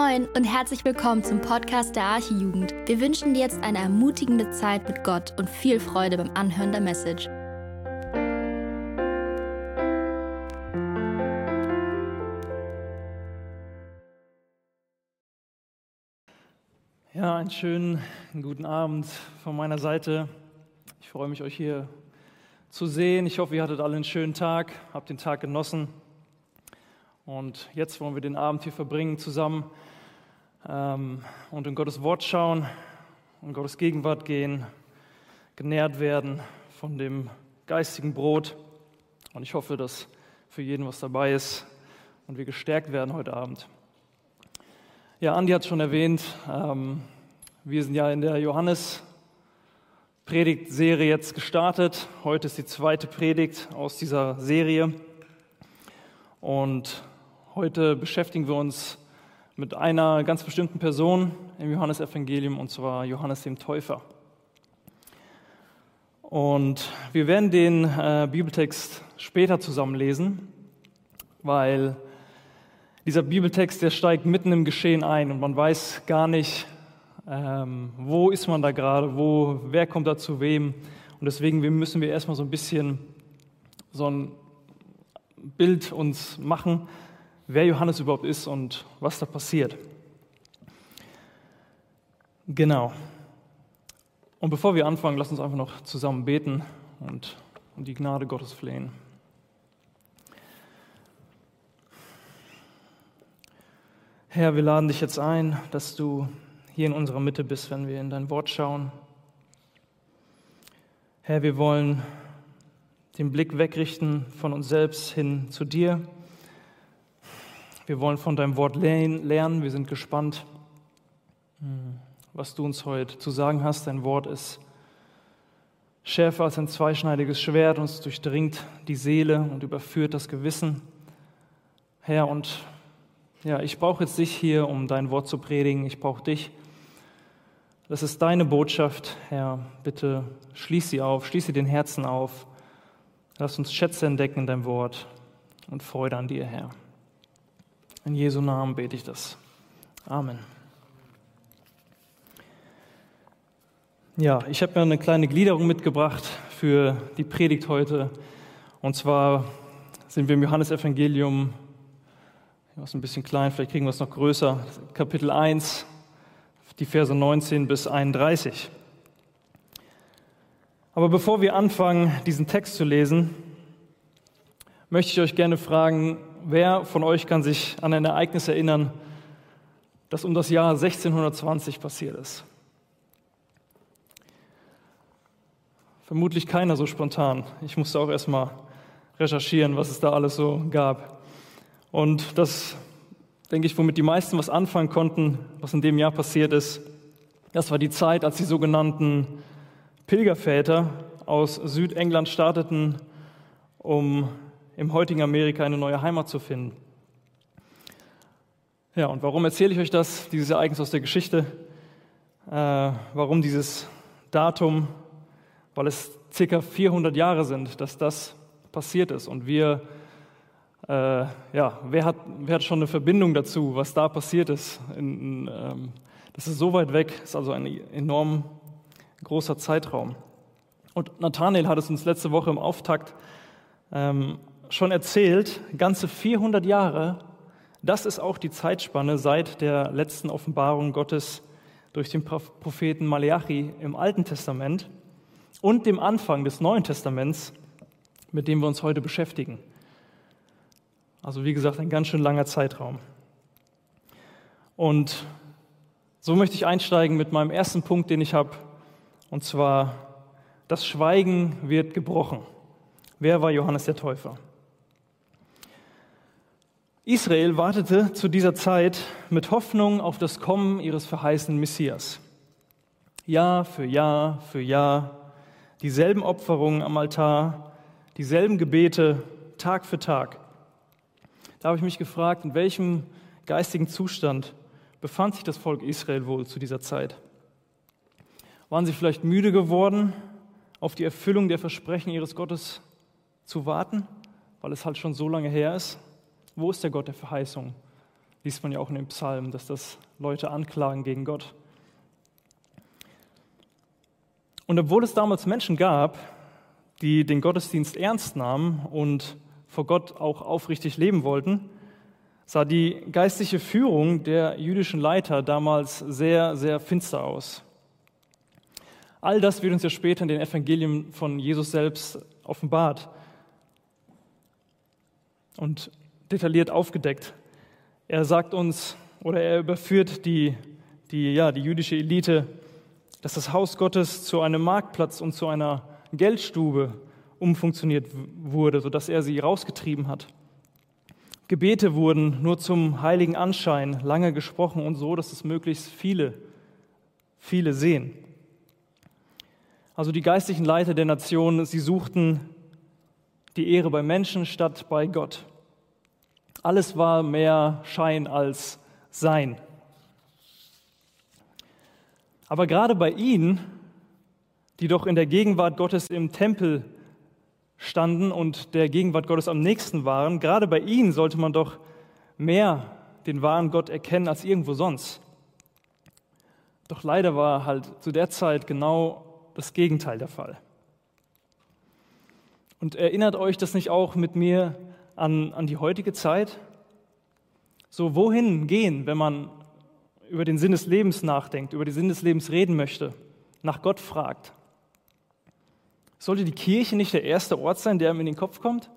Moin und herzlich willkommen zum Podcast der Archijugend. Wir wünschen dir jetzt eine ermutigende Zeit mit Gott und viel Freude beim Anhören der Message. Ja, einen schönen guten Abend von meiner Seite. Ich freue mich, euch hier zu sehen. Ich hoffe, ihr hattet alle einen schönen Tag, habt den Tag genossen. Und jetzt wollen wir den Abend hier verbringen zusammen ähm, und in Gottes Wort schauen, in Gottes Gegenwart gehen, genährt werden von dem geistigen Brot. Und ich hoffe, dass für jeden was dabei ist und wir gestärkt werden heute Abend. Ja, Andi hat schon erwähnt, ähm, wir sind ja in der Johannes-Predigtserie jetzt gestartet. Heute ist die zweite Predigt aus dieser Serie. Und Heute beschäftigen wir uns mit einer ganz bestimmten Person im Johannesevangelium, und zwar Johannes dem Täufer. Und wir werden den äh, Bibeltext später zusammen lesen, weil dieser Bibeltext, der steigt mitten im Geschehen ein und man weiß gar nicht, ähm, wo ist man da gerade, wo, wer kommt da zu wem. Und deswegen müssen wir erstmal so ein bisschen so ein Bild uns machen, wer Johannes überhaupt ist und was da passiert. Genau. Und bevor wir anfangen, lass uns einfach noch zusammen beten und um die Gnade Gottes flehen. Herr, wir laden dich jetzt ein, dass du hier in unserer Mitte bist, wenn wir in dein Wort schauen. Herr, wir wollen den Blick wegrichten von uns selbst hin zu dir wir wollen von deinem Wort lernen. Wir sind gespannt, was du uns heute zu sagen hast. Dein Wort ist schärfer als ein zweischneidiges Schwert, uns durchdringt die Seele und überführt das Gewissen. Herr, und ja, ich brauche jetzt dich hier, um dein Wort zu predigen. Ich brauche dich. Das ist deine Botschaft, Herr. Bitte schließ sie auf, schließe den Herzen auf. Lass uns Schätze entdecken in deinem Wort und Freude an dir, Herr. In Jesu Namen bete ich das. Amen. Ja, ich habe mir eine kleine Gliederung mitgebracht für die Predigt heute. Und zwar sind wir im Johannesevangelium, ist ein bisschen klein, vielleicht kriegen wir es noch größer, Kapitel 1, die Verse 19 bis 31. Aber bevor wir anfangen, diesen Text zu lesen, möchte ich euch gerne fragen, wer von euch kann sich an ein Ereignis erinnern, das um das Jahr 1620 passiert ist? Vermutlich keiner so spontan. Ich musste auch erst mal recherchieren, was es da alles so gab. Und das, denke ich, womit die meisten was anfangen konnten, was in dem Jahr passiert ist, das war die Zeit, als die sogenannten Pilgerväter aus Südengland starteten, um im heutigen Amerika eine neue Heimat zu finden. Ja, und warum erzähle ich euch das, dieses Ereignis aus der Geschichte? Äh, warum dieses Datum? Weil es circa 400 Jahre sind, dass das passiert ist. Und wir, äh, ja, wer hat, wer hat schon eine Verbindung dazu, was da passiert ist? In, in, ähm, das ist so weit weg, ist also ein enorm großer Zeitraum. Und Nathanael hat es uns letzte Woche im Auftakt ähm, schon erzählt, ganze 400 Jahre, das ist auch die Zeitspanne seit der letzten Offenbarung Gottes durch den Propheten Malachi im Alten Testament und dem Anfang des Neuen Testaments, mit dem wir uns heute beschäftigen. Also wie gesagt, ein ganz schön langer Zeitraum. Und so möchte ich einsteigen mit meinem ersten Punkt, den ich habe, und zwar, das Schweigen wird gebrochen. Wer war Johannes der Täufer? Israel wartete zu dieser Zeit mit Hoffnung auf das Kommen ihres verheißenen Messias. Jahr für Jahr für Jahr, dieselben Opferungen am Altar, dieselben Gebete, Tag für Tag. Da habe ich mich gefragt, in welchem geistigen Zustand befand sich das Volk Israel wohl zu dieser Zeit? Waren sie vielleicht müde geworden, auf die Erfüllung der Versprechen ihres Gottes zu warten, weil es halt schon so lange her ist? Wo ist der Gott der Verheißung? Liest man ja auch in den Psalmen, dass das Leute anklagen gegen Gott. Und obwohl es damals Menschen gab, die den Gottesdienst ernst nahmen und vor Gott auch aufrichtig leben wollten, sah die geistliche Führung der jüdischen Leiter damals sehr, sehr finster aus. All das wird uns ja später in den Evangelien von Jesus selbst offenbart und detailliert aufgedeckt. Er sagt uns oder er überführt die, die, ja, die jüdische Elite, dass das Haus Gottes zu einem Marktplatz und zu einer Geldstube umfunktioniert wurde, sodass er sie rausgetrieben hat. Gebete wurden nur zum heiligen Anschein lange gesprochen und so, dass es möglichst viele, viele sehen. Also die geistlichen Leiter der Nation, sie suchten die Ehre bei Menschen statt bei Gott. Alles war mehr Schein als Sein. Aber gerade bei ihnen, die doch in der Gegenwart Gottes im Tempel standen und der Gegenwart Gottes am nächsten waren, gerade bei ihnen sollte man doch mehr den wahren Gott erkennen als irgendwo sonst. Doch leider war halt zu der Zeit genau das Gegenteil der Fall. Und erinnert euch das nicht auch mit mir an, an die heutige Zeit? So, wohin gehen, wenn man über den Sinn des Lebens nachdenkt, über den Sinn des Lebens reden möchte, nach Gott fragt? Sollte die Kirche nicht der erste Ort sein, der ihm in den Kopf kommt?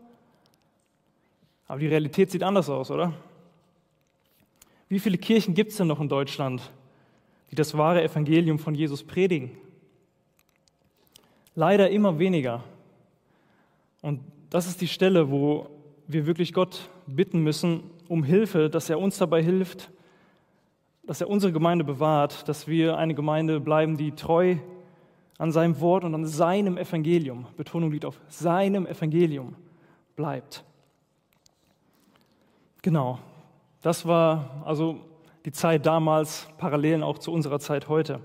Aber die Realität sieht anders aus, oder? Wie viele Kirchen gibt es denn noch in Deutschland, die das wahre Evangelium von Jesus predigen? Leider immer weniger. Und das ist die Stelle, wo wir wirklich Gott bitten müssen um Hilfe, dass er uns dabei hilft, dass er unsere Gemeinde bewahrt, dass wir eine Gemeinde bleiben, die treu an seinem Wort und an seinem Evangelium, Betonung liegt auf seinem Evangelium, bleibt. Genau, das war also die Zeit damals, Parallelen auch zu unserer Zeit heute.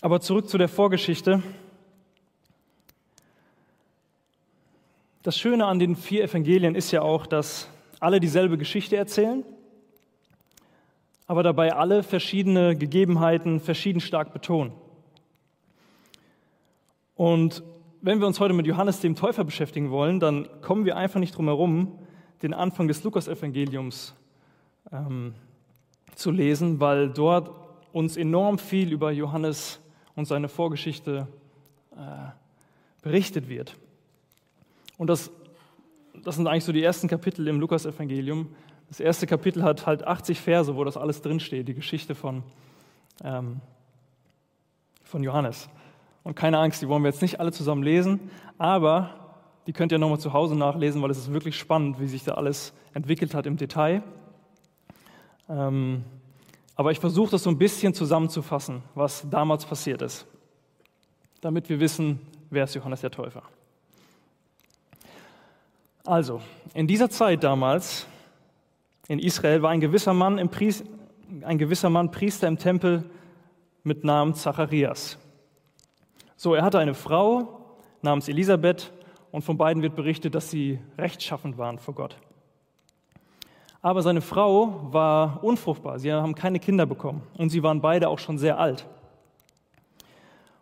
Aber zurück zu der Vorgeschichte. Das Schöne an den vier Evangelien ist ja auch, dass alle dieselbe Geschichte erzählen, aber dabei alle verschiedene Gegebenheiten verschieden stark betonen. Und wenn wir uns heute mit Johannes dem Täufer beschäftigen wollen, dann kommen wir einfach nicht drum herum, den Anfang des Lukas-Evangeliums ähm, zu lesen, weil dort uns enorm viel über Johannes und seine Vorgeschichte äh, berichtet wird. Und das, das sind eigentlich so die ersten Kapitel im Lukas-Evangelium. Das erste Kapitel hat halt 80 Verse, wo das alles drinsteht, die Geschichte von, ähm, von Johannes. Und keine Angst, die wollen wir jetzt nicht alle zusammen lesen, aber die könnt ihr nochmal zu Hause nachlesen, weil es ist wirklich spannend, wie sich da alles entwickelt hat im Detail. Ähm, aber ich versuche das so ein bisschen zusammenzufassen, was damals passiert ist, damit wir wissen, wer ist Johannes der Täufer. Also, in dieser Zeit damals in Israel war ein gewisser Mann, im Priest, ein gewisser Mann Priester im Tempel mit Namen Zacharias. So, er hatte eine Frau namens Elisabeth und von beiden wird berichtet, dass sie rechtschaffend waren vor Gott. Aber seine Frau war unfruchtbar, sie haben keine Kinder bekommen und sie waren beide auch schon sehr alt.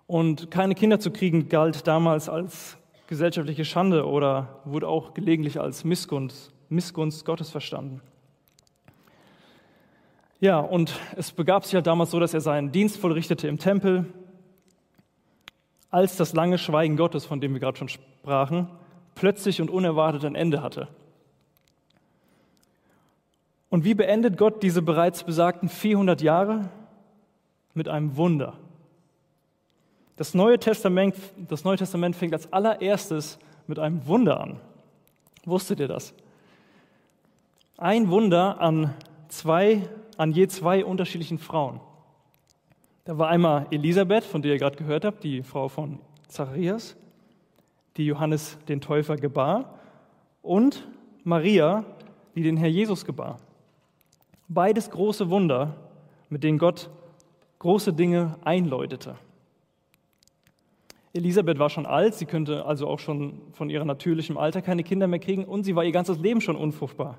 Und keine Kinder zu kriegen galt damals als gesellschaftliche Schande oder wurde auch gelegentlich als Missgunst, Missgunst Gottes verstanden. Ja, und es begab sich halt damals so, dass er seinen Dienst vollrichtete im Tempel, als das lange Schweigen Gottes, von dem wir gerade schon sprachen, plötzlich und unerwartet ein Ende hatte. Und wie beendet Gott diese bereits besagten 400 Jahre? Mit einem Wunder. Das Neue Testament, das Neue Testament fängt als allererstes mit einem Wunder an. Wusstet ihr das? Ein Wunder an, zwei, an je zwei unterschiedlichen Frauen. Da war einmal Elisabeth, von der ihr gerade gehört habt, die Frau von Zacharias, die Johannes den Täufer gebar, und Maria, die den Herr Jesus gebar. Beides große Wunder, mit denen Gott große Dinge einläutete. Elisabeth war schon alt, sie könnte also auch schon von ihrem natürlichen Alter keine Kinder mehr kriegen und sie war ihr ganzes Leben schon unfruchtbar.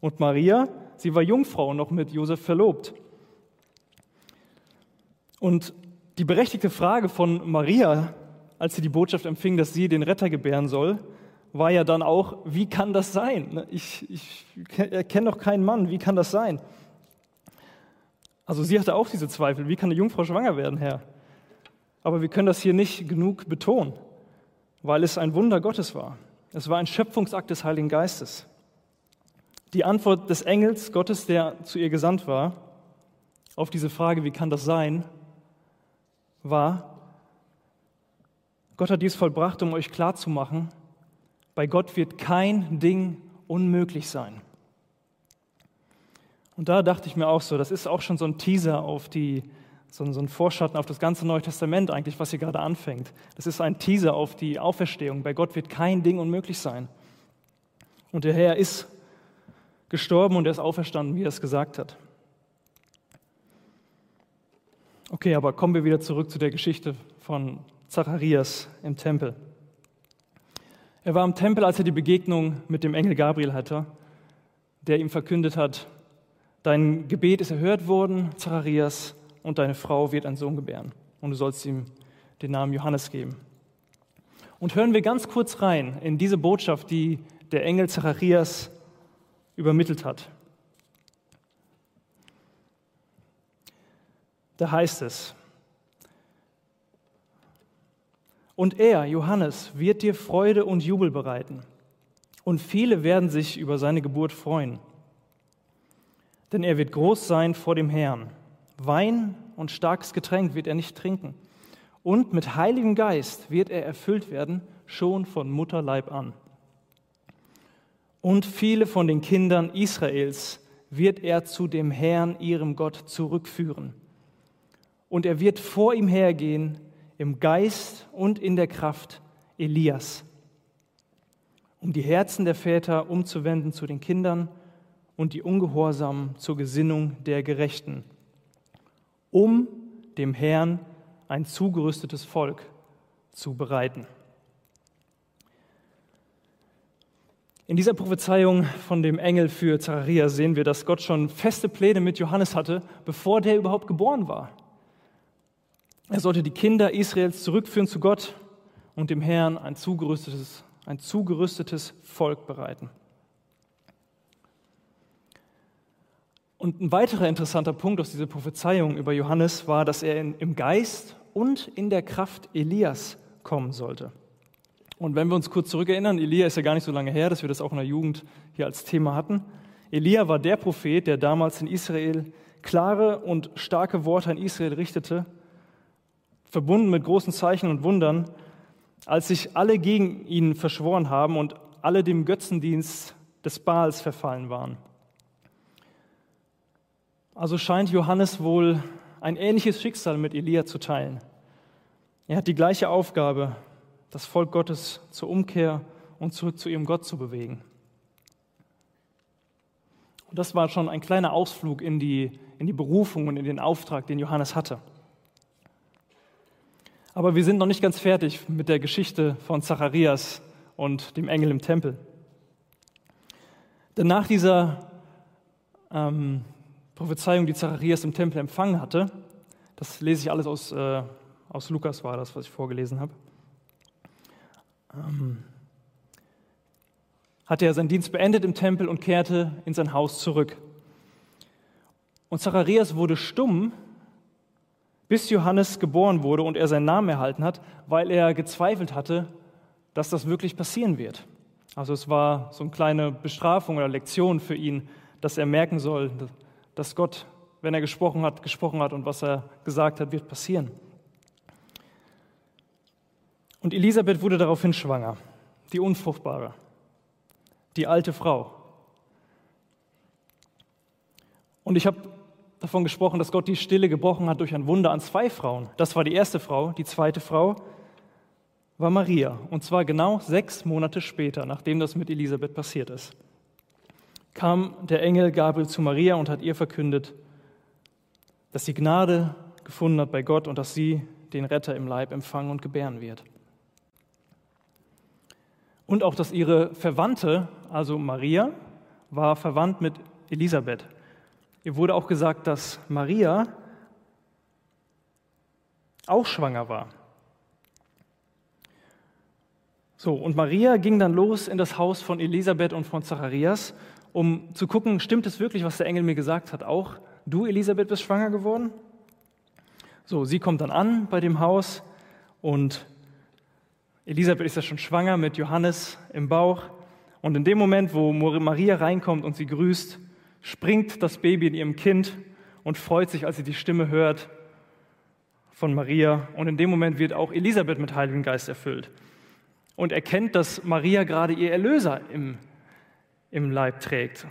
Und Maria, sie war Jungfrau und noch mit Josef verlobt. Und die berechtigte Frage von Maria, als sie die Botschaft empfing, dass sie den Retter gebären soll, war ja dann auch, wie kann das sein? Ich, ich erkenne doch keinen Mann, wie kann das sein? Also sie hatte auch diese Zweifel, wie kann eine Jungfrau schwanger werden, Herr? Aber wir können das hier nicht genug betonen, weil es ein Wunder Gottes war. Es war ein Schöpfungsakt des Heiligen Geistes. Die Antwort des Engels Gottes, der zu ihr gesandt war, auf diese Frage, wie kann das sein, war, Gott hat dies vollbracht, um euch klarzumachen, bei Gott wird kein Ding unmöglich sein. Und da dachte ich mir auch so, das ist auch schon so ein Teaser auf die, so, ein Vorschatten auf das ganze Neue Testament eigentlich, was hier gerade anfängt. Das ist ein Teaser auf die Auferstehung. Bei Gott wird kein Ding unmöglich sein. Und der Herr ist gestorben und er ist auferstanden, wie er es gesagt hat. Okay, aber kommen wir wieder zurück zu der Geschichte von Zacharias im Tempel. Er war im Tempel, als er die Begegnung mit dem Engel Gabriel hatte, der ihm verkündet hat, dein Gebet ist erhört worden, Zacharias, und deine Frau wird einen Sohn gebären. Und du sollst ihm den Namen Johannes geben. Und hören wir ganz kurz rein in diese Botschaft, die der Engel Zacharias übermittelt hat. Da heißt es, Und er, Johannes, wird dir Freude und Jubel bereiten. Und viele werden sich über seine Geburt freuen. Denn er wird groß sein vor dem Herrn. Wein und starkes Getränk wird er nicht trinken. Und mit Heiligem Geist wird er erfüllt werden, schon von Mutterleib an. Und viele von den Kindern Israels wird er zu dem Herrn, ihrem Gott, zurückführen. Und er wird vor ihm hergehen im Geist und in der Kraft Elias, um die Herzen der Väter umzuwenden zu den Kindern und die Ungehorsamen zur Gesinnung der Gerechten, um dem Herrn ein zugerüstetes Volk zu bereiten. In dieser Prophezeiung von dem Engel für Zacharias sehen wir, dass Gott schon feste Pläne mit Johannes hatte, bevor der überhaupt geboren war. Er sollte die Kinder Israels zurückführen zu Gott und dem Herrn ein zugerüstetes, ein zugerüstetes Volk bereiten. Und ein weiterer interessanter Punkt aus dieser Prophezeiung über Johannes war, dass er in, im Geist und in der Kraft Elias kommen sollte. Und wenn wir uns kurz zurückerinnern, Elia ist ja gar nicht so lange her, dass wir das auch in der Jugend hier als Thema hatten. Elia war der Prophet, der damals in Israel klare und starke Worte an Israel richtete verbunden mit großen Zeichen und Wundern, als sich alle gegen ihn verschworen haben und alle dem Götzendienst des Baals verfallen waren. Also scheint Johannes wohl ein ähnliches Schicksal mit Elia zu teilen. Er hat die gleiche Aufgabe, das Volk Gottes zur Umkehr und zurück zu ihrem Gott zu bewegen. Und das war schon ein kleiner Ausflug in die, in die Berufung und in den Auftrag, den Johannes hatte. Aber wir sind noch nicht ganz fertig mit der Geschichte von Zacharias und dem Engel im Tempel. Denn nach dieser ähm, Prophezeiung, die Zacharias im Tempel empfangen hatte, das lese ich alles aus, äh, aus Lukas, war das, was ich vorgelesen habe, ähm, hatte er seinen Dienst beendet im Tempel und kehrte in sein Haus zurück. Und Zacharias wurde stumm bis Johannes geboren wurde und er seinen Namen erhalten hat, weil er gezweifelt hatte, dass das wirklich passieren wird. Also es war so eine kleine Bestrafung oder Lektion für ihn, dass er merken soll, dass Gott, wenn er gesprochen hat, gesprochen hat und was er gesagt hat, wird passieren. Und Elisabeth wurde daraufhin schwanger, die Unfruchtbare, die alte Frau. Und ich habe davon gesprochen, dass Gott die Stille gebrochen hat durch ein Wunder an zwei Frauen. Das war die erste Frau. Die zweite Frau war Maria. Und zwar genau sechs Monate später, nachdem das mit Elisabeth passiert ist, kam der Engel Gabriel zu Maria und hat ihr verkündet, dass sie Gnade gefunden hat bei Gott und dass sie den Retter im Leib empfangen und gebären wird. Und auch, dass ihre Verwandte, also Maria war verwandt mit Elisabeth. Ihr wurde auch gesagt, dass Maria auch schwanger war. So, und Maria ging dann los in das Haus von Elisabeth und von Zacharias, um zu gucken, stimmt es wirklich, was der Engel mir gesagt hat? Auch du, Elisabeth, bist schwanger geworden? So, sie kommt dann an bei dem Haus und Elisabeth ist ja schon schwanger mit Johannes im Bauch. Und in dem Moment, wo Maria reinkommt und sie grüßt, springt das Baby in ihrem Kind und freut sich, als sie die Stimme hört von Maria. Und in dem Moment wird auch Elisabeth mit Heiligen Geist erfüllt und erkennt, dass Maria gerade ihr Erlöser im, im Leib trägt.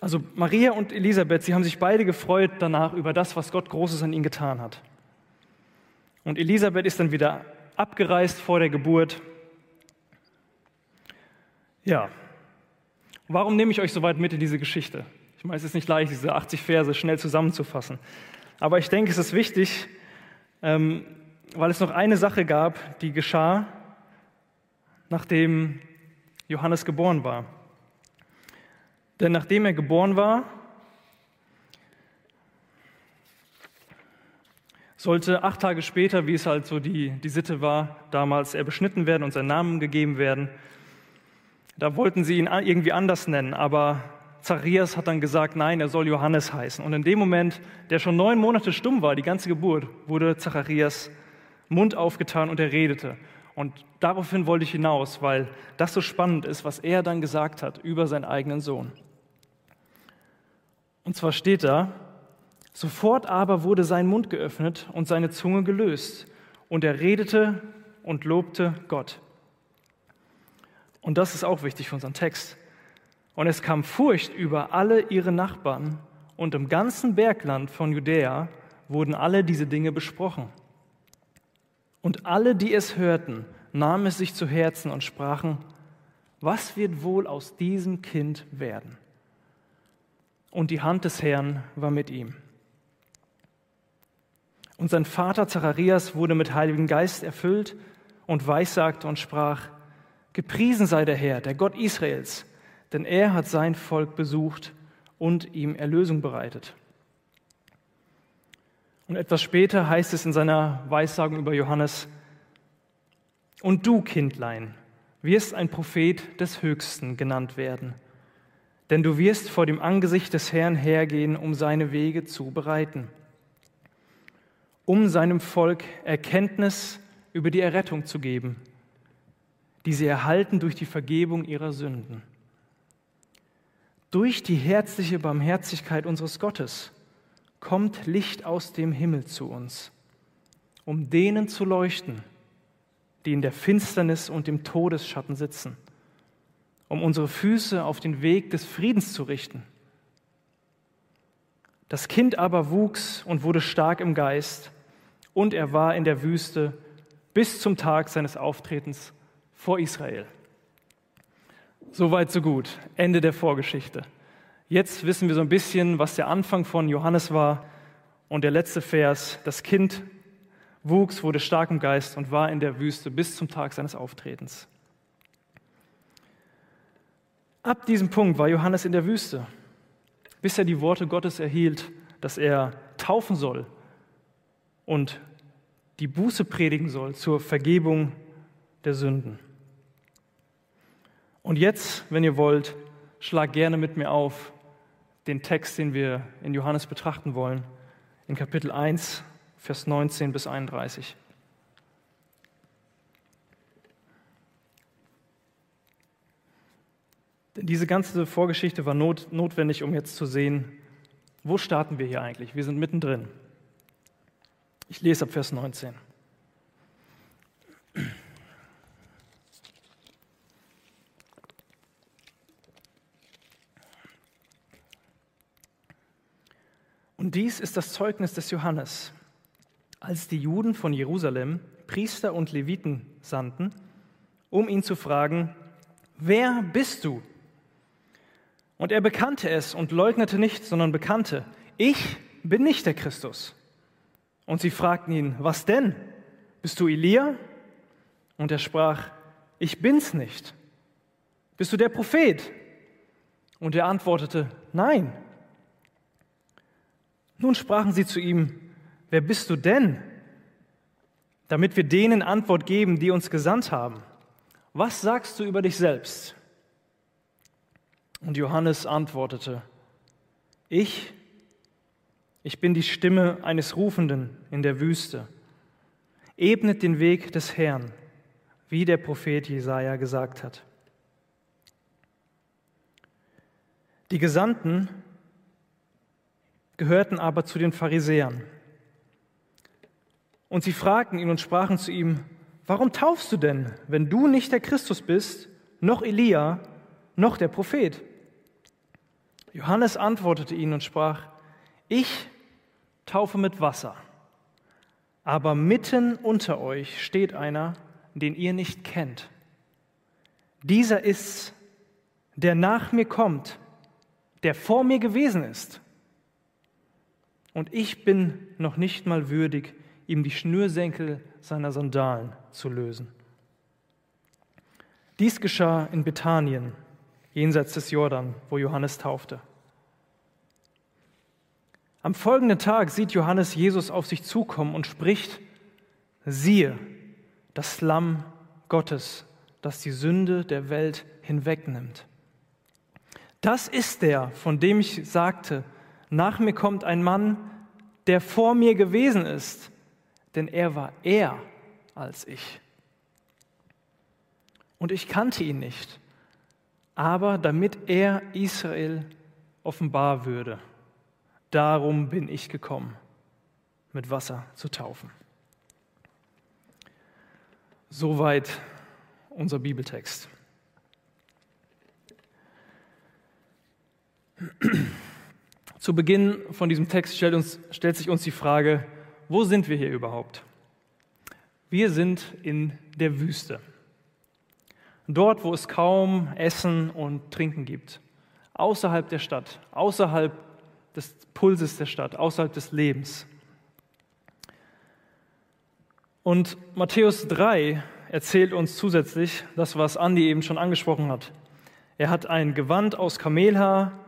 Also Maria und Elisabeth, sie haben sich beide gefreut danach über das, was Gott Großes an ihnen getan hat. Und Elisabeth ist dann wieder abgereist vor der Geburt. Ja, warum nehme ich euch so weit mit in diese Geschichte? Ich meine, es ist nicht leicht, diese 80 Verse schnell zusammenzufassen. Aber ich denke, es ist wichtig, ähm, weil es noch eine Sache gab, die geschah, nachdem Johannes geboren war. Denn nachdem er geboren war, sollte acht Tage später, wie es halt so die, die Sitte war, damals er beschnitten werden und sein Namen gegeben werden. Da wollten sie ihn irgendwie anders nennen, aber Zacharias hat dann gesagt, nein, er soll Johannes heißen. Und in dem Moment, der schon neun Monate stumm war, die ganze Geburt, wurde Zacharias Mund aufgetan und er redete. Und daraufhin wollte ich hinaus, weil das so spannend ist, was er dann gesagt hat über seinen eigenen Sohn. Und zwar steht da, sofort aber wurde sein Mund geöffnet und seine Zunge gelöst, und er redete und lobte Gott. Und das ist auch wichtig für unseren Text. Und es kam Furcht über alle ihre Nachbarn, und im ganzen Bergland von Judäa wurden alle diese Dinge besprochen. Und alle, die es hörten, nahmen es sich zu Herzen und sprachen, was wird wohl aus diesem Kind werden? und die Hand des Herrn war mit ihm. Und sein Vater Zacharias wurde mit Heiligen Geist erfüllt und weissagte und sprach, Gepriesen sei der Herr, der Gott Israels, denn er hat sein Volk besucht und ihm Erlösung bereitet. Und etwas später heißt es in seiner Weissagung über Johannes, Und du, Kindlein, wirst ein Prophet des Höchsten genannt werden denn du wirst vor dem Angesicht des Herrn hergehen, um seine Wege zu bereiten, um seinem Volk Erkenntnis über die Errettung zu geben, die sie erhalten durch die Vergebung ihrer Sünden. Durch die herzliche Barmherzigkeit unseres Gottes kommt Licht aus dem Himmel zu uns, um denen zu leuchten, die in der Finsternis und im Todesschatten sitzen um unsere Füße auf den Weg des Friedens zu richten. Das Kind aber wuchs und wurde stark im Geist, und er war in der Wüste bis zum Tag seines Auftretens vor Israel. Soweit, so gut. Ende der Vorgeschichte. Jetzt wissen wir so ein bisschen, was der Anfang von Johannes war. Und der letzte Vers, das Kind wuchs, wurde stark im Geist und war in der Wüste bis zum Tag seines Auftretens. Ab diesem Punkt war Johannes in der Wüste, bis er die Worte Gottes erhielt, dass er taufen soll und die Buße predigen soll zur Vergebung der Sünden. Und jetzt, wenn ihr wollt, schlag gerne mit mir auf den Text, den wir in Johannes betrachten wollen, in Kapitel 1, Vers 19 bis 31. Denn diese ganze Vorgeschichte war not, notwendig, um jetzt zu sehen, wo starten wir hier eigentlich? Wir sind mittendrin. Ich lese ab Vers 19. Und dies ist das Zeugnis des Johannes. Als die Juden von Jerusalem Priester und Leviten sandten, um ihn zu fragen, wer bist du? Und er bekannte es und leugnete nicht, sondern bekannte, ich bin nicht der Christus. Und sie fragten ihn, was denn? Bist du Elia? Und er sprach, ich bin's nicht. Bist du der Prophet? Und er antwortete, Nein. Nun sprachen sie zu ihm, Wer bist du denn? Damit wir denen Antwort geben, die uns gesandt haben. Was sagst du über dich selbst? Und Johannes antwortete, Ich, ich bin die Stimme eines Rufenden in der Wüste. Ebnet den Weg des Herrn, wie der Prophet Jesaja gesagt hat. Die Gesandten gehörten aber zu den Pharisäern. Und sie fragten ihn und sprachen zu ihm, warum taufst du denn, wenn du nicht der Christus bist, noch Elia, noch der Prophet? Johannes antwortete ihnen und sprach, ich taufe mit Wasser, aber mitten unter euch steht einer, den ihr nicht kennt. Dieser ist's, der nach mir kommt, der vor mir gewesen ist. Und ich bin noch nicht mal würdig, ihm die Schnürsenkel seiner Sandalen zu lösen. Dies geschah in Bethanien, jenseits des Jordan, wo Johannes taufte. Am folgenden Tag sieht Johannes Jesus auf sich zukommen und spricht, siehe, das Lamm Gottes, das die Sünde der Welt hinwegnimmt. Das ist der, von dem ich sagte, nach mir kommt ein Mann, der vor mir gewesen ist, denn er war eher als ich. Und ich kannte ihn nicht, aber damit er Israel offenbar würde, darum bin ich gekommen, mit Wasser zu taufen. Soweit unser Bibeltext. Zu Beginn von diesem Text stellt, uns, stellt sich uns die Frage, wo sind wir hier überhaupt? Wir sind in der Wüste. Dort, wo es kaum Essen und Trinken gibt. Außerhalb der Stadt, außerhalb des Pulses der Stadt, außerhalb des Lebens. Und Matthäus 3 erzählt uns zusätzlich das, was Andi eben schon angesprochen hat. Er hat ein Gewand aus Kamelhaar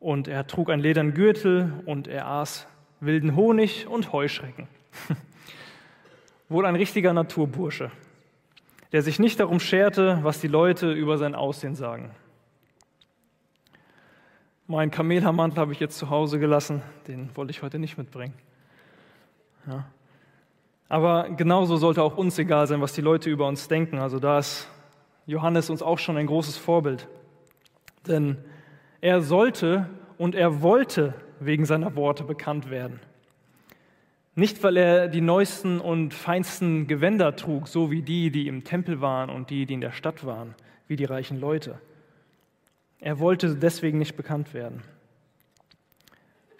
und er trug einen ledernen Gürtel und er aß wilden Honig und Heuschrecken. Wohl ein richtiger Naturbursche, der sich nicht darum scherte, was die Leute über sein Aussehen sagen. Mein Kamelhaarmantel habe ich jetzt zu Hause gelassen, den wollte ich heute nicht mitbringen. Ja. Aber genauso sollte auch uns egal sein, was die Leute über uns denken. Also da ist Johannes uns auch schon ein großes Vorbild. Denn er sollte und er wollte wegen seiner Worte bekannt werden. Nicht, weil er die neuesten und feinsten Gewänder trug, so wie die, die im Tempel waren und die, die in der Stadt waren, wie die reichen Leute. Er wollte deswegen nicht bekannt werden,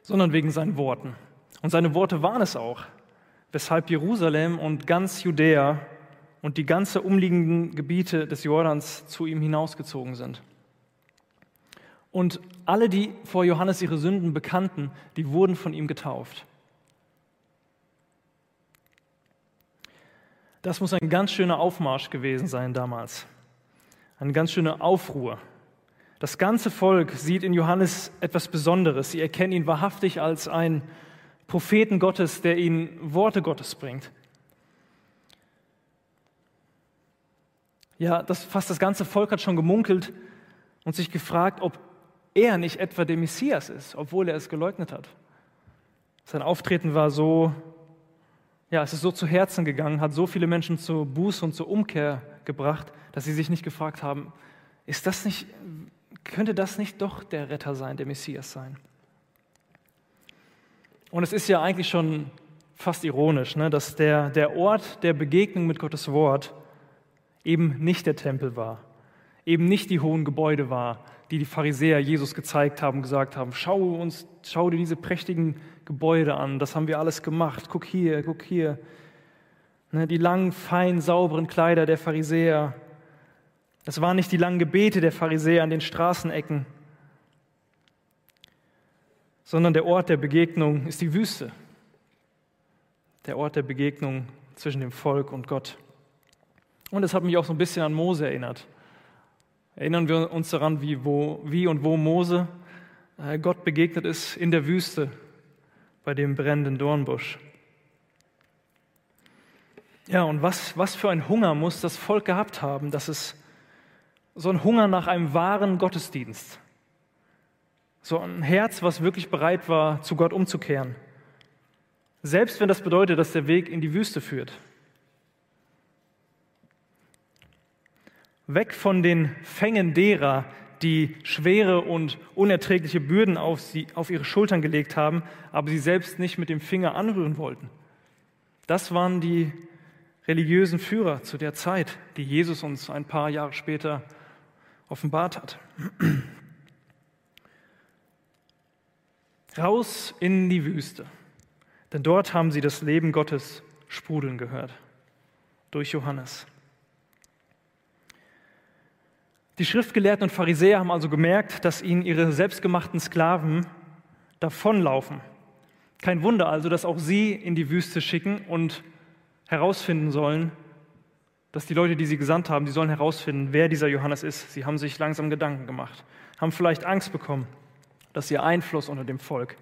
sondern wegen seinen Worten. Und seine Worte waren es auch, weshalb Jerusalem und ganz Judäa und die ganze umliegenden Gebiete des Jordans zu ihm hinausgezogen sind. Und alle, die vor Johannes ihre Sünden bekannten, die wurden von ihm getauft. Das muss ein ganz schöner Aufmarsch gewesen sein damals. Eine ganz schöne Aufruhr. Das ganze Volk sieht in Johannes etwas Besonderes. Sie erkennen ihn wahrhaftig als einen Propheten Gottes, der ihnen Worte Gottes bringt. Ja, das, fast das ganze Volk hat schon gemunkelt und sich gefragt, ob er nicht etwa der Messias ist, obwohl er es geleugnet hat. Sein Auftreten war so, ja, es ist so zu Herzen gegangen, hat so viele Menschen zur Buße und zur Umkehr gebracht, dass sie sich nicht gefragt haben, ist das nicht, könnte das nicht doch der Retter sein, der Messias sein? Und es ist ja eigentlich schon fast ironisch, ne, dass der, der Ort der Begegnung mit Gottes Wort eben nicht der Tempel war, eben nicht die hohen Gebäude war, die die Pharisäer Jesus gezeigt haben, gesagt haben, schau uns, schau dir diese prächtigen Gebäude an, das haben wir alles gemacht, guck hier, guck hier. Ne, die langen, fein, sauberen Kleider der Pharisäer. Das waren nicht die langen Gebete der Pharisäer an den Straßenecken, sondern der Ort der Begegnung ist die Wüste. Der Ort der Begegnung zwischen dem Volk und Gott. Und es hat mich auch so ein bisschen an Mose erinnert. Erinnern wir uns daran, wie, wo, wie und wo Mose äh, Gott begegnet ist in der Wüste bei dem brennenden Dornbusch. Ja, und was, was für ein Hunger muss das Volk gehabt haben, dass es so ein Hunger nach einem wahren Gottesdienst, so ein Herz, was wirklich bereit war, zu Gott umzukehren. Selbst wenn das bedeutet, dass der Weg in die Wüste führt. Weg von den Fängen derer, die schwere und unerträgliche Bürden auf, sie, auf ihre Schultern gelegt haben, aber sie selbst nicht mit dem Finger anrühren wollten. Das waren die religiösen Führer zu der Zeit, die Jesus uns ein paar Jahre später offenbart hat. Raus in die Wüste, denn dort haben sie das Leben Gottes sprudeln gehört, durch Johannes. Die Schriftgelehrten und Pharisäer haben also gemerkt, dass ihnen ihre selbstgemachten Sklaven davonlaufen. Kein Wunder also, dass auch sie in die Wüste schicken und herausfinden sollen, dass die Leute, die sie gesandt haben, die sollen herausfinden, wer dieser Johannes ist. Sie haben sich langsam Gedanken gemacht, haben vielleicht Angst bekommen, dass ihr Einfluss unter dem Volk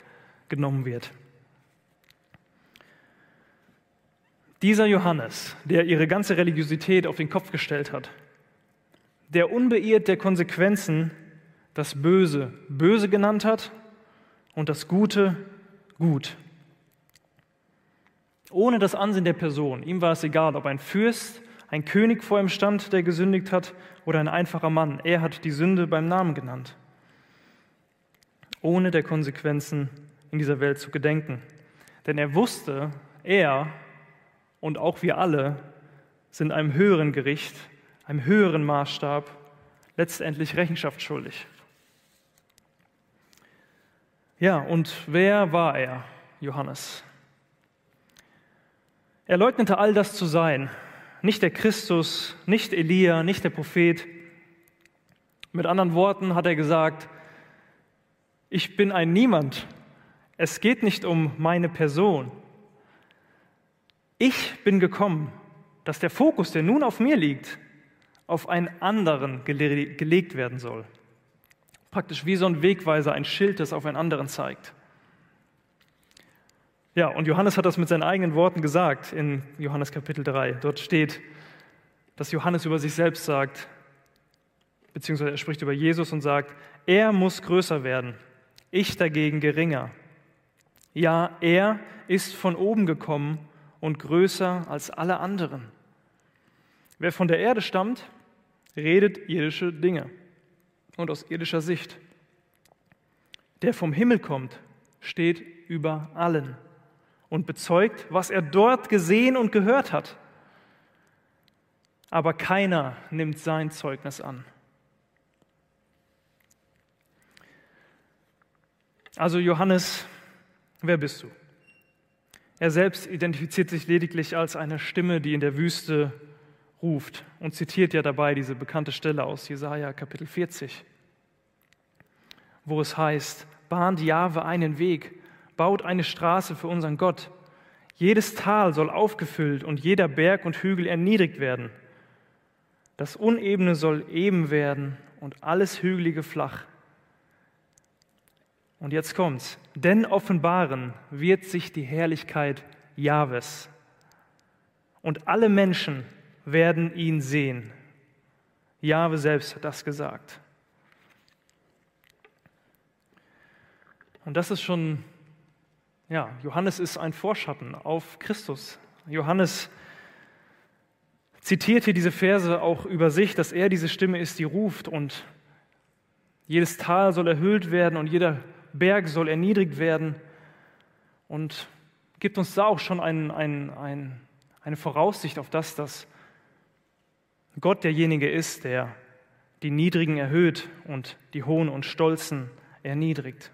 genommen wird. Dieser Johannes, der ihre ganze Religiosität auf den Kopf gestellt hat, der unbeirrt der Konsequenzen das Böse böse genannt hat und das Gute gut. Ohne das Ansehen der Person. Ihm war es egal, ob ein Fürst, ein König vor ihm stand, der gesündigt hat, oder ein einfacher Mann. Er hat die Sünde beim Namen genannt. Ohne der Konsequenzen in dieser Welt zu gedenken. Denn er wusste, er und auch wir alle sind einem höheren Gericht einem höheren Maßstab letztendlich Rechenschaft schuldig. Ja, und wer war er, Johannes? Er leugnete all das zu sein. Nicht der Christus, nicht Elia, nicht der Prophet. Mit anderen Worten hat er gesagt, ich bin ein Niemand. Es geht nicht um meine Person. Ich bin gekommen, dass der Fokus, der nun auf mir liegt, auf einen anderen gelegt werden soll. Praktisch wie so ein Wegweiser, ein Schild, das auf einen anderen zeigt. Ja, und Johannes hat das mit seinen eigenen Worten gesagt in Johannes Kapitel 3. Dort steht, dass Johannes über sich selbst sagt, beziehungsweise er spricht über Jesus und sagt, er muss größer werden, ich dagegen geringer. Ja, er ist von oben gekommen und größer als alle anderen. Wer von der Erde stammt, redet irdische Dinge und aus irdischer Sicht. Der vom Himmel kommt, steht über allen und bezeugt, was er dort gesehen und gehört hat. Aber keiner nimmt sein Zeugnis an. Also Johannes, wer bist du? Er selbst identifiziert sich lediglich als eine Stimme, die in der Wüste ruft und zitiert ja dabei diese bekannte Stelle aus Jesaja Kapitel 40, wo es heißt: Bahnt Jahwe einen Weg, baut eine Straße für unseren Gott. Jedes Tal soll aufgefüllt und jeder Berg und Hügel erniedrigt werden. Das Unebene soll eben werden und alles Hügelige flach. Und jetzt kommt's. Denn offenbaren wird sich die Herrlichkeit Jahwes. Und alle Menschen werden ihn sehen. Jahwe selbst hat das gesagt. Und das ist schon, ja, Johannes ist ein Vorschatten auf Christus. Johannes zitiert hier diese Verse auch über sich, dass er diese Stimme ist, die ruft und jedes Tal soll erhöht werden und jeder Berg soll erniedrigt werden und gibt uns da auch schon ein, ein, ein, eine Voraussicht auf das, dass Gott derjenige ist, der die Niedrigen erhöht und die Hohen und Stolzen erniedrigt.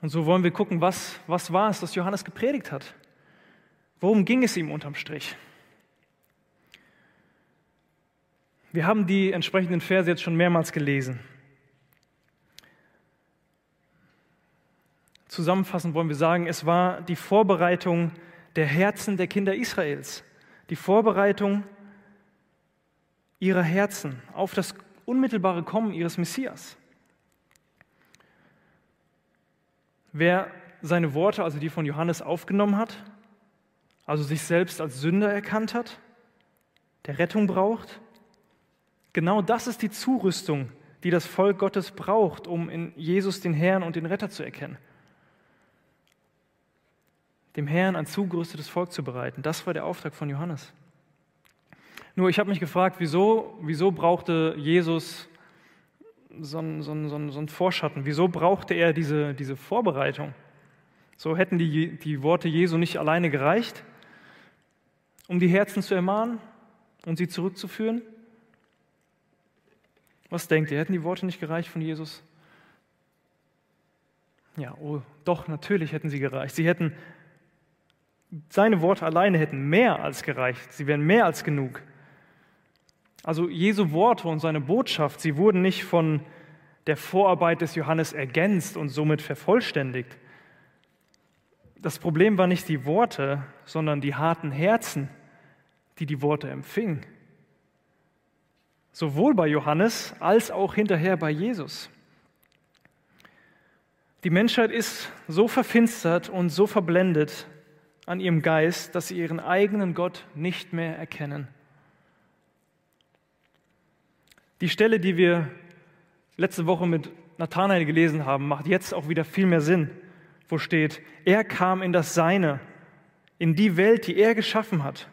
Und so wollen wir gucken, was, was war es, das Johannes gepredigt hat? Worum ging es ihm unterm Strich? Wir haben die entsprechenden Verse jetzt schon mehrmals gelesen. Zusammenfassend wollen wir sagen, es war die Vorbereitung der Herzen der Kinder Israels. Die Vorbereitung ihrer Herzen auf das unmittelbare Kommen ihres Messias. Wer seine Worte, also die von Johannes, aufgenommen hat, also sich selbst als Sünder erkannt hat, der Rettung braucht, genau das ist die Zurüstung, die das Volk Gottes braucht, um in Jesus den Herrn und den Retter zu erkennen. Dem Herrn ein zugerüstetes Volk zu bereiten, das war der Auftrag von Johannes. Nur ich habe mich gefragt, wieso, wieso brauchte Jesus so einen, so, einen, so einen Vorschatten? Wieso brauchte er diese, diese Vorbereitung? So hätten die, die Worte Jesu nicht alleine gereicht, um die Herzen zu ermahnen und sie zurückzuführen? Was denkt ihr? Hätten die Worte nicht gereicht von Jesus? Ja, oh, doch, natürlich hätten sie gereicht. Sie hätten, seine Worte alleine hätten mehr als gereicht. Sie wären mehr als genug. Also Jesu Worte und seine Botschaft, sie wurden nicht von der Vorarbeit des Johannes ergänzt und somit vervollständigt. Das Problem war nicht die Worte, sondern die harten Herzen, die die Worte empfingen. Sowohl bei Johannes als auch hinterher bei Jesus. Die Menschheit ist so verfinstert und so verblendet an ihrem Geist, dass sie ihren eigenen Gott nicht mehr erkennen. Die Stelle, die wir letzte Woche mit Nathanael gelesen haben, macht jetzt auch wieder viel mehr Sinn, wo steht, er kam in das Seine, in die Welt, die er geschaffen hat,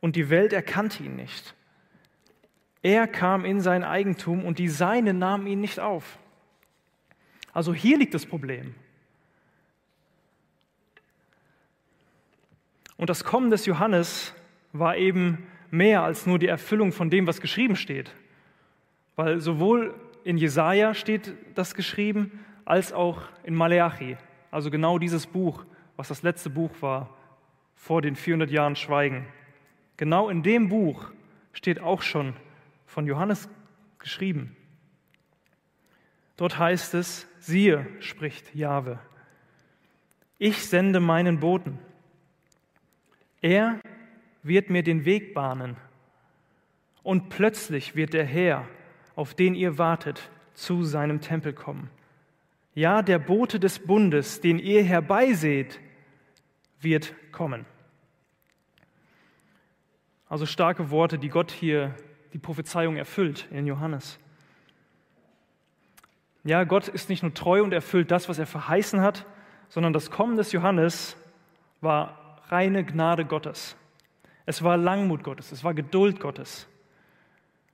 und die Welt erkannte ihn nicht. Er kam in sein Eigentum und die Seine nahmen ihn nicht auf. Also hier liegt das Problem. Und das Kommen des Johannes war eben mehr als nur die Erfüllung von dem, was geschrieben steht. Weil sowohl in Jesaja steht das geschrieben, als auch in Maleachi, also genau dieses Buch, was das letzte Buch war vor den 400 Jahren Schweigen. Genau in dem Buch steht auch schon von Johannes geschrieben. Dort heißt es, siehe, spricht Jahwe, ich sende meinen Boten. Er wird mir den Weg bahnen. Und plötzlich wird der Herr auf den ihr wartet, zu seinem Tempel kommen. Ja, der Bote des Bundes, den ihr herbeiseht, wird kommen. Also starke Worte, die Gott hier die Prophezeiung erfüllt in Johannes. Ja, Gott ist nicht nur treu und erfüllt das, was er verheißen hat, sondern das Kommen des Johannes war reine Gnade Gottes. Es war Langmut Gottes, es war Geduld Gottes.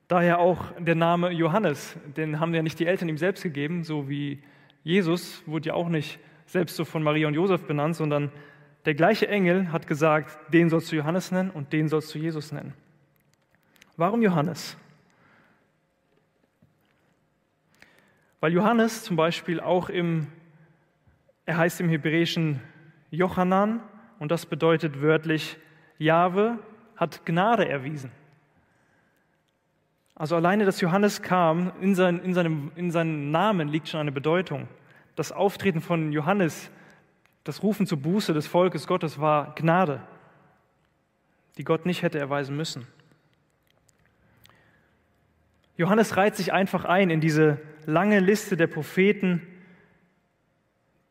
Daher auch der Name Johannes, den haben ja nicht die Eltern ihm selbst gegeben, so wie Jesus wurde ja auch nicht selbst so von Maria und Josef benannt, sondern der gleiche Engel hat gesagt, den sollst du Johannes nennen und den sollst du Jesus nennen. Warum Johannes? Weil Johannes zum Beispiel auch im, er heißt im Hebräischen Jochanan und das bedeutet wörtlich, Jahwe hat Gnade erwiesen. Also alleine, dass Johannes kam, in, sein, in, seinem, in seinem Namen liegt schon eine Bedeutung. Das Auftreten von Johannes, das Rufen zur Buße des Volkes Gottes war Gnade, die Gott nicht hätte erweisen müssen. Johannes reiht sich einfach ein in diese lange Liste der Propheten,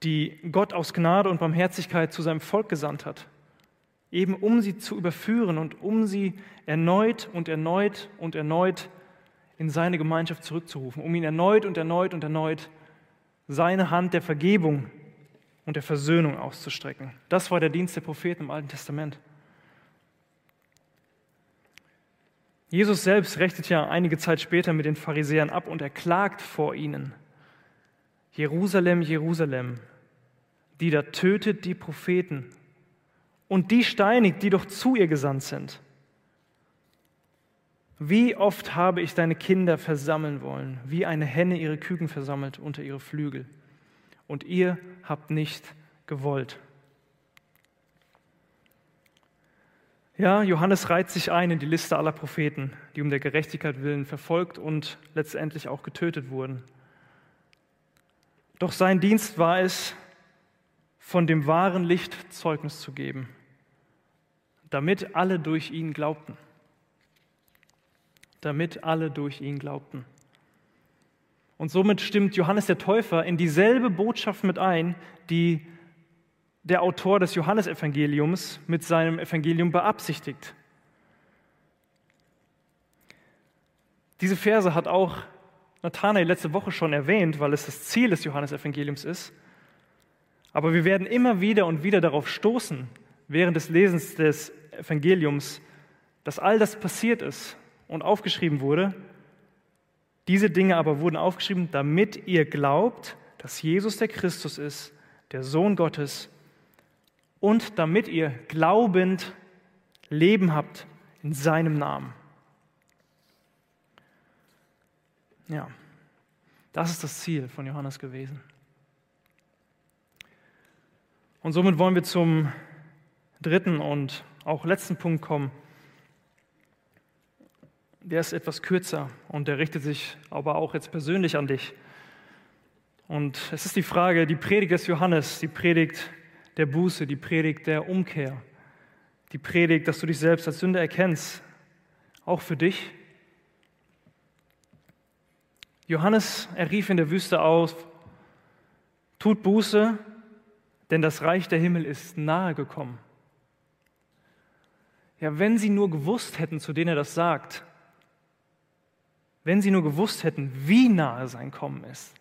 die Gott aus Gnade und Barmherzigkeit zu seinem Volk gesandt hat, eben um sie zu überführen und um sie erneut und erneut und erneut in seine Gemeinschaft zurückzurufen, um ihn erneut und erneut und erneut seine Hand der Vergebung und der Versöhnung auszustrecken. Das war der Dienst der Propheten im Alten Testament. Jesus selbst rechnet ja einige Zeit später mit den Pharisäern ab und er klagt vor ihnen. Jerusalem, Jerusalem, die da tötet die Propheten und die steinigt, die doch zu ihr gesandt sind. Wie oft habe ich deine Kinder versammeln wollen, wie eine Henne ihre Küken versammelt unter ihre Flügel. Und ihr habt nicht gewollt. Ja, Johannes reiht sich ein in die Liste aller Propheten, die um der Gerechtigkeit willen verfolgt und letztendlich auch getötet wurden. Doch sein Dienst war es, von dem wahren Licht Zeugnis zu geben, damit alle durch ihn glaubten. damit alle durch ihn glaubten. Und somit stimmt Johannes der Täufer in dieselbe Botschaft mit ein, die der Autor des Johannesevangeliums mit seinem Evangelium beabsichtigt. Diese Verse hat auch Nathanael letzte Woche schon erwähnt, weil es das Ziel des Johannesevangeliums ist. Aber wir werden immer wieder und wieder darauf stoßen, während des Lesens des Evangeliums, dass all das passiert ist und aufgeschrieben wurde. Diese Dinge aber wurden aufgeschrieben, damit ihr glaubt, dass Jesus der Christus ist, der Sohn Gottes, und damit ihr glaubend Leben habt in seinem Namen. Ja, das ist das Ziel von Johannes gewesen. Und somit wollen wir zum dritten und auch letzten Punkt kommen. Der ist etwas kürzer und der richtet sich aber auch jetzt persönlich an dich. Und es ist die Frage, die Predigt des Johannes, die Predigt der Buße, die Predigt der Umkehr, die Predigt, dass du dich selbst als Sünder erkennst, auch für dich. Johannes, er rief in der Wüste aus, tut Buße, denn das Reich der Himmel ist nahe gekommen. Ja, wenn sie nur gewusst hätten, zu denen er das sagt, wenn sie nur gewusst hätten, wie nahe sein Kommen ist.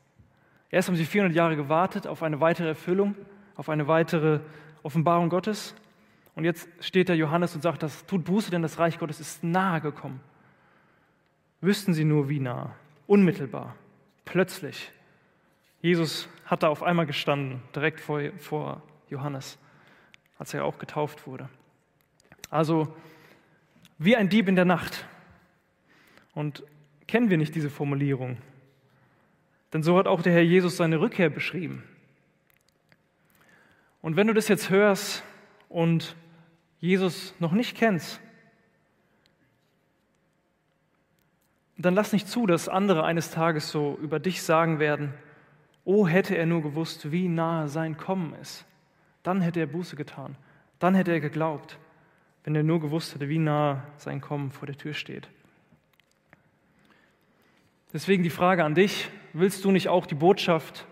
Erst haben sie 400 Jahre gewartet auf eine weitere Erfüllung auf eine weitere Offenbarung Gottes. Und jetzt steht da Johannes und sagt, das tut Buße, denn das Reich Gottes ist nahe gekommen. Wüssten sie nur, wie nah, unmittelbar, plötzlich. Jesus hat da auf einmal gestanden, direkt vor, vor Johannes, als er auch getauft wurde. Also wie ein Dieb in der Nacht. Und kennen wir nicht diese Formulierung? Denn so hat auch der Herr Jesus seine Rückkehr beschrieben. Und wenn du das jetzt hörst und Jesus noch nicht kennst, dann lass nicht zu, dass andere eines Tages so über dich sagen werden, oh hätte er nur gewusst, wie nahe sein Kommen ist. Dann hätte er Buße getan, dann hätte er geglaubt, wenn er nur gewusst hätte, wie nahe sein Kommen vor der Tür steht. Deswegen die Frage an dich, willst du nicht auch die Botschaft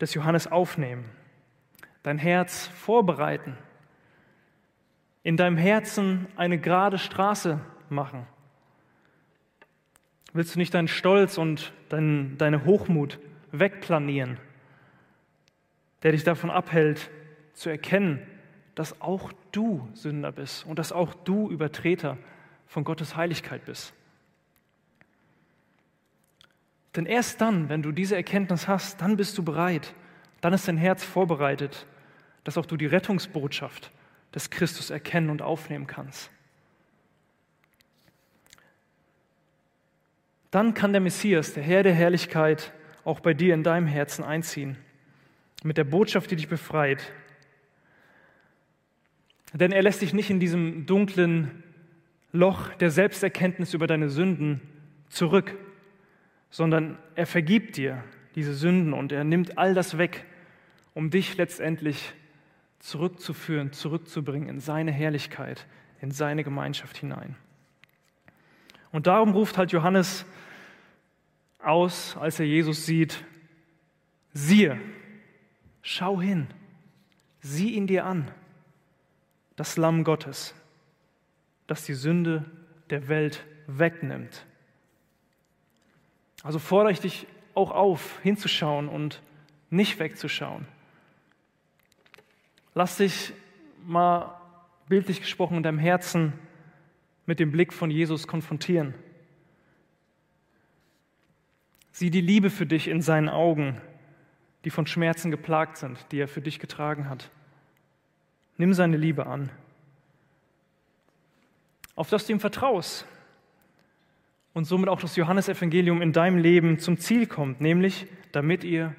des Johannes aufnehmen? dein Herz vorbereiten, in deinem Herzen eine gerade Straße machen? Willst du nicht deinen Stolz und dein, deine Hochmut wegplanieren, der dich davon abhält, zu erkennen, dass auch du Sünder bist und dass auch du Übertreter von Gottes Heiligkeit bist? Denn erst dann, wenn du diese Erkenntnis hast, dann bist du bereit, dann ist dein Herz vorbereitet dass auch du die Rettungsbotschaft des Christus erkennen und aufnehmen kannst. Dann kann der Messias, der Herr der Herrlichkeit, auch bei dir in deinem Herzen einziehen, mit der Botschaft, die dich befreit. Denn er lässt dich nicht in diesem dunklen Loch der Selbsterkenntnis über deine Sünden zurück, sondern er vergibt dir diese Sünden und er nimmt all das weg, um dich letztendlich zurückzuführen, zurückzubringen in seine Herrlichkeit, in seine Gemeinschaft hinein. Und darum ruft halt Johannes aus, als er Jesus sieht, siehe, schau hin, sieh ihn dir an, das Lamm Gottes, das die Sünde der Welt wegnimmt. Also fordere ich dich auch auf, hinzuschauen und nicht wegzuschauen. Lass dich mal bildlich gesprochen in deinem Herzen mit dem Blick von Jesus konfrontieren. Sieh die Liebe für dich in seinen Augen, die von Schmerzen geplagt sind, die er für dich getragen hat. Nimm seine Liebe an. Auf das du ihm vertraust und somit auch das Johannesevangelium in deinem Leben zum Ziel kommt, nämlich damit ihr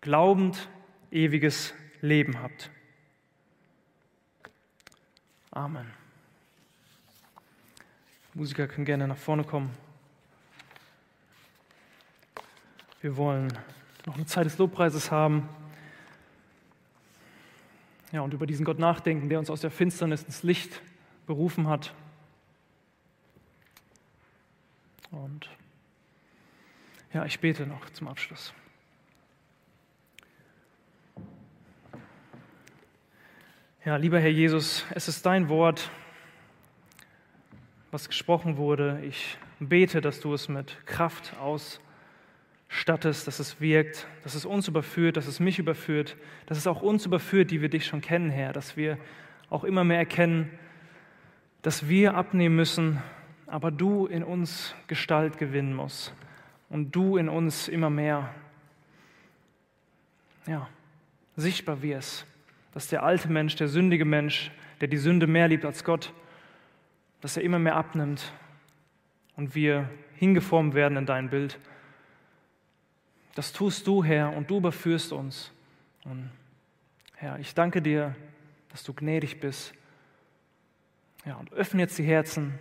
glaubend ewiges Leben habt. Amen. Musiker können gerne nach vorne kommen. Wir wollen noch eine Zeit des Lobpreises haben. Ja, und über diesen Gott nachdenken, der uns aus der Finsternis ins Licht berufen hat. Und ja, ich bete noch zum Abschluss. Ja, lieber Herr Jesus, es ist dein Wort, was gesprochen wurde. Ich bete, dass du es mit Kraft ausstattest, dass es wirkt, dass es uns überführt, dass es mich überführt, dass es auch uns überführt, die wir dich schon kennen, Herr, dass wir auch immer mehr erkennen, dass wir abnehmen müssen, aber du in uns Gestalt gewinnen musst und du in uns immer mehr ja, sichtbar wirst, dass der alte Mensch, der sündige Mensch, der die Sünde mehr liebt als Gott, dass er immer mehr abnimmt und wir hingeformt werden in dein Bild. Das tust du, Herr, und du überführst uns. Und Herr, ich danke dir, dass du gnädig bist. Ja, und öffne jetzt die Herzen,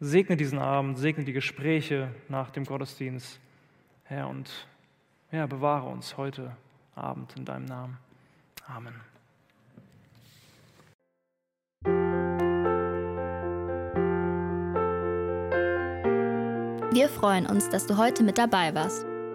segne diesen Abend, segne die Gespräche nach dem Gottesdienst. Herr, und ja, bewahre uns heute Abend in deinem Namen. Amen. Wir freuen uns, dass du heute mit dabei warst.